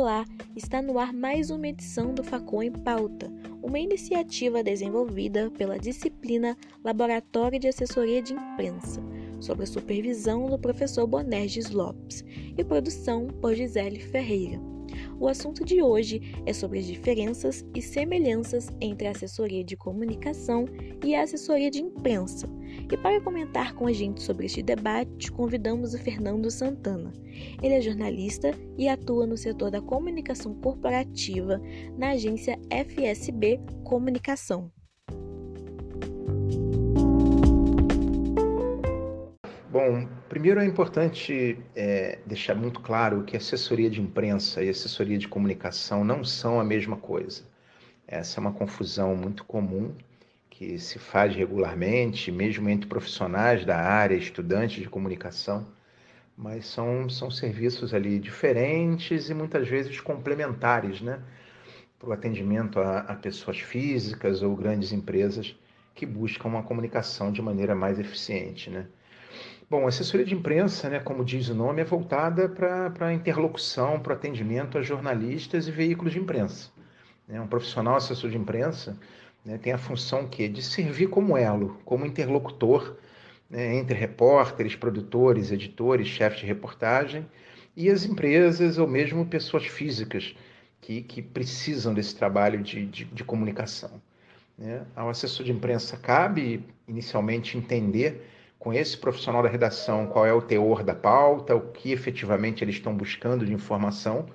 Olá, está no ar mais uma edição do Facom em Pauta, uma iniciativa desenvolvida pela disciplina Laboratório de Assessoria de Imprensa, sob a supervisão do professor Bonerges Lopes e produção por Gisele Ferreira. O assunto de hoje é sobre as diferenças e semelhanças entre a assessoria de comunicação e a assessoria de imprensa. E para comentar com a gente sobre este debate, convidamos o Fernando Santana. Ele é jornalista e atua no setor da comunicação corporativa na agência FSB Comunicação. Bom, primeiro é importante é, deixar muito claro que assessoria de imprensa e assessoria de comunicação não são a mesma coisa. Essa é uma confusão muito comum que se faz regularmente, mesmo entre profissionais da área, estudantes de comunicação, mas são, são serviços ali diferentes e muitas vezes complementares, né? Para o atendimento a, a pessoas físicas ou grandes empresas que buscam uma comunicação de maneira mais eficiente, né? Bom, assessoria de imprensa, né, como diz o nome, é voltada para interlocução, para atendimento a jornalistas e veículos de imprensa. Né? Um profissional assessor de imprensa né, tem a função que de servir como elo, como interlocutor né, entre repórteres, produtores, editores, chefes de reportagem e as empresas ou mesmo pessoas físicas que, que precisam desse trabalho de, de, de comunicação. Né? Ao assessor de imprensa cabe inicialmente entender com esse profissional da redação qual é o teor da pauta, o que efetivamente eles estão buscando de informação.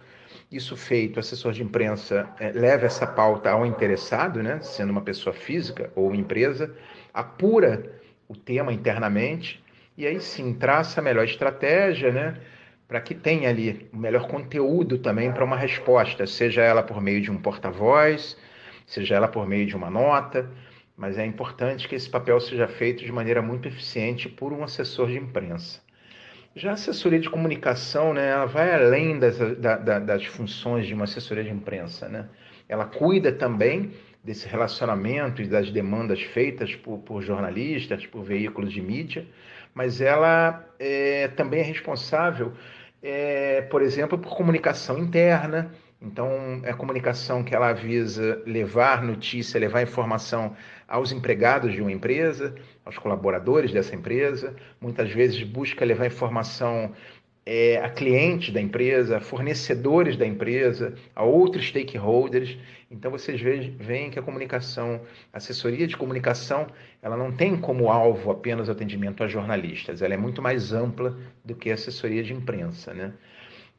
Isso feito, o assessor de imprensa é, leva essa pauta ao interessado, né, sendo uma pessoa física ou empresa, apura o tema internamente e aí sim traça a melhor estratégia, né, para que tenha ali o melhor conteúdo também para uma resposta, seja ela por meio de um porta-voz, seja ela por meio de uma nota, mas é importante que esse papel seja feito de maneira muito eficiente por um assessor de imprensa. Já a assessoria de comunicação, né, ela vai além das, da, das funções de uma assessoria de imprensa. Né? Ela cuida também desse relacionamento e das demandas feitas por, por jornalistas, por veículos de mídia, mas ela é, também é responsável, é, por exemplo, por comunicação interna, então, é a comunicação que ela visa levar notícia, levar informação aos empregados de uma empresa, aos colaboradores dessa empresa. Muitas vezes busca levar informação é, a clientes da empresa, a fornecedores da empresa, a outros stakeholders. Então, vocês veem que a comunicação, a assessoria de comunicação, ela não tem como alvo apenas o atendimento a jornalistas, ela é muito mais ampla do que a assessoria de imprensa, né?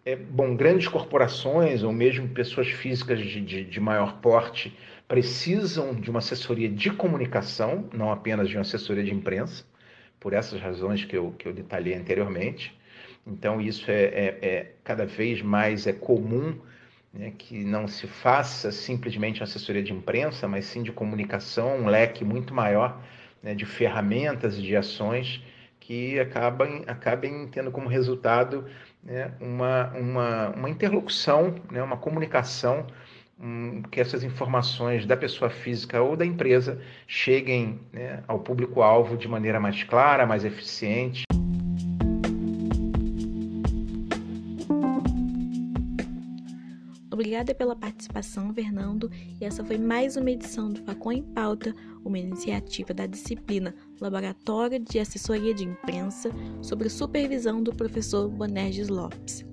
É, bom, grandes corporações ou mesmo pessoas físicas de, de, de, maior porte precisam de uma assessoria de comunicação, não apenas de uma assessoria de imprensa, por essas razões que eu, que eu detalhei anteriormente. Então, isso é, é, é cada vez mais é comum né, que não se faça simplesmente uma assessoria de imprensa, mas sim de comunicação, um leque muito maior né, de ferramentas e de ações que acabam, acabem tendo como resultado né, uma, uma, uma interlocução, né, uma comunicação, um, que essas informações da pessoa física ou da empresa cheguem né, ao público-alvo de maneira mais clara, mais eficiente. Obrigada pela participação, Fernando, e essa foi mais uma edição do Facom em Pauta, uma iniciativa da disciplina Laboratório de Assessoria de Imprensa, sob supervisão do professor Bonerges Lopes.